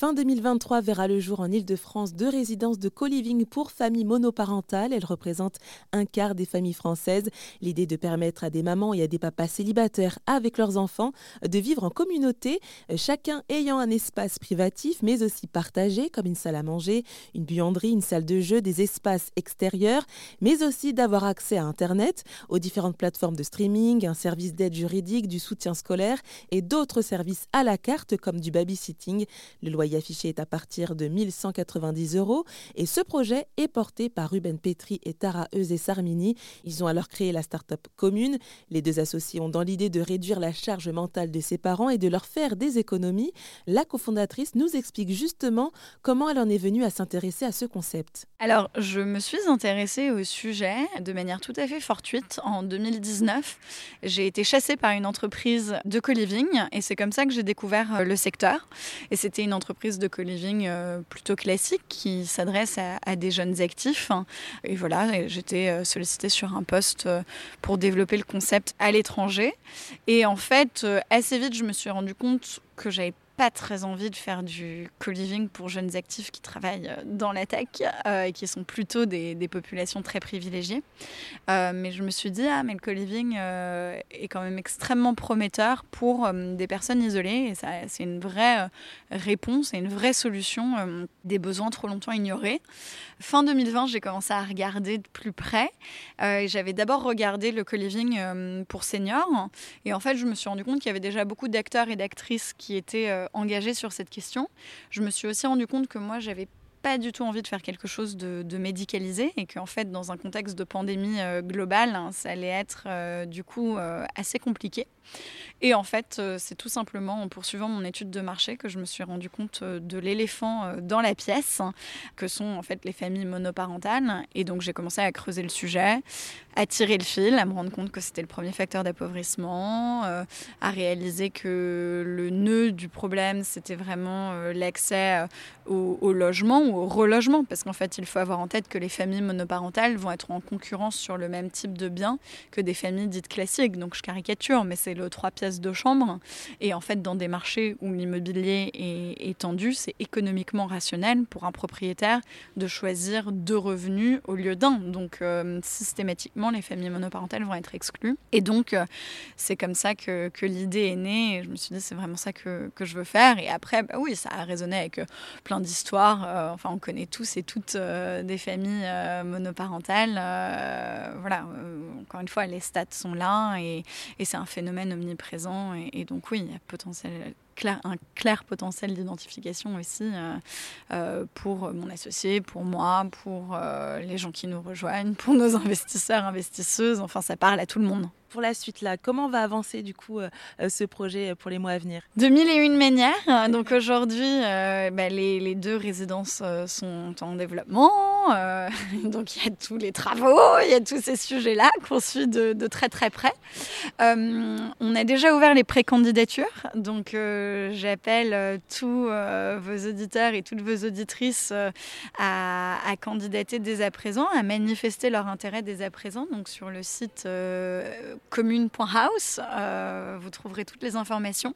Fin 2023 verra le jour en Ile-de-France deux résidences de co-living pour familles monoparentales. Elles représentent un quart des familles françaises. L'idée de permettre à des mamans et à des papas célibataires avec leurs enfants de vivre en communauté, chacun ayant un espace privatif mais aussi partagé comme une salle à manger, une buanderie, une salle de jeu, des espaces extérieurs, mais aussi d'avoir accès à Internet, aux différentes plateformes de streaming, un service d'aide juridique, du soutien scolaire et d'autres services à la carte comme du babysitting. Le loyer affiché est à partir de 1190 euros et ce projet est porté par Ruben Petri et Tara Eusé Sarmini. Ils ont alors créé la start-up commune. Les deux associés ont dans l'idée de réduire la charge mentale de ses parents et de leur faire des économies. La cofondatrice nous explique justement comment elle en est venue à s'intéresser à ce concept. Alors, je me suis intéressée au sujet de manière tout à fait fortuite en 2019. J'ai été chassée par une entreprise de co-living et c'est comme ça que j'ai découvert euh, le secteur. Et c'était une entreprise de co-living euh, plutôt classique qui s'adresse à, des jeunes actifs. Et voilà, j'étais euh, sollicitée sur un poste pour développer le concept à l'étranger. Et en fait, assez vite, je me suis rendu compte que j'avais pas très envie de faire du co-living pour jeunes actifs qui travaillent euh, dans la tech euh, et qui sont plutôt des, populations très privilégiées. Euh, mais je me suis dit, ah, mais le co-living est quand même extrêmement prometteur pour des personnes isolées et c'est une vraie réponse et une vraie solution des besoins trop longtemps ignorés. Fin 2020, j'ai commencé à regarder de plus près. J'avais d'abord regardé le co-living pour seniors et en fait, je me suis rendu compte qu'il y avait déjà beaucoup d'acteurs et d'actrices qui étaient engagée sur cette question. Je me suis aussi rendu compte que moi, j'avais pas du tout envie de faire quelque chose de, médicalisé et qu'en fait, dans un contexte de pandémie euh, globale, hein, ça allait être euh, du coup euh, assez compliqué. Et en fait, c'est tout simplement en poursuivant mon étude de marché que je me suis rendu compte de l'éléphant dans la pièce, que sont en fait les familles monoparentales. Et donc, j'ai commencé à creuser le sujet, à tirer le fil, à me rendre compte que c'était le premier facteur d'appauvrissement, à réaliser que le nœud du problème, c'était vraiment l'accès au, logement au relogement, parce qu'en fait, il faut avoir en tête que les familles monoparentales vont être en concurrence sur le même type de bien que des familles dites classiques. Donc je caricature, mais c'est le trois pièces de chambre. Et en fait, dans des marchés où l'immobilier est, tendu, c'est économiquement rationnel pour un propriétaire de choisir deux revenus au lieu d'un. Donc euh, systématiquement, les familles monoparentales vont être exclues. Et donc, euh, c'est comme ça que, que l'idée est née. Je me suis dit, c'est vraiment ça que, que, je veux faire. Et après, bah oui, ça a résonné avec euh, plein d'histoires enfin, on connaît tous et toutes des familles monoparentales. Voilà, encore une fois, les stats sont là et, c'est un phénomène omniprésent. Et, donc, oui, il y a potentiel, un clair potentiel d'identification aussi pour mon associé, pour moi, pour les gens qui nous rejoignent, pour nos investisseurs, investisseuses. Enfin, ça parle à tout le monde pour la suite là Comment va avancer du coup euh, euh, ce projet pour les mois à venir? De mille et une manières. Donc aujourd'hui, euh, bah, les, deux résidences sont en développement. donc il y a tous les travaux, il y a tous ces sujets-là qu'on suit de, très très près. on a déjà ouvert les pré-candidatures. Donc j'appelle tous vos auditeurs et toutes vos auditrices à, candidater dès à présent, à manifester leur intérêt dès à présent. Donc sur le site commune.house. Euh, vous trouverez toutes les informations.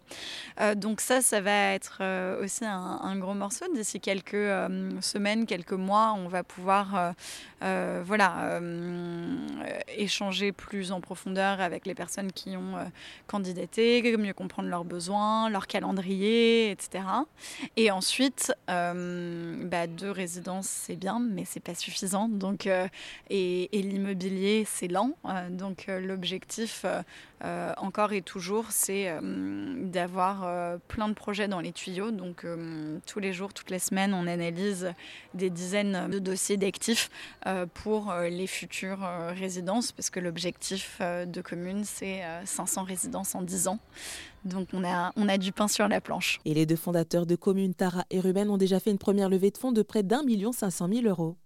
Euh, donc ça, ça va être euh, aussi un, gros morceau. D'ici quelques semaines, quelques mois, on va pouvoir voilà, échanger plus en profondeur avec les personnes qui ont candidaté, mieux comprendre leurs besoins, leur calendrier, etc. Et ensuite, bah, deux résidences, c'est bien, mais c'est pas suffisant. Donc, et, et l'immobilier, c'est lent. donc l'objectif euh, euh, encore et toujours, c'est euh, d'avoir plein de projets dans les tuyaux. Donc tous les jours, toutes les semaines, on analyse des dizaines de dossiers d'actifs pour les futures parce que l'objectif de commune, c'est 500 résidences en 10 ans. Donc on a, on a du pain sur la planche. Et les deux fondateurs de communes, Tara et Ruben, ont déjà fait une première levée de fonds de près d'un million cinq cent mille euros.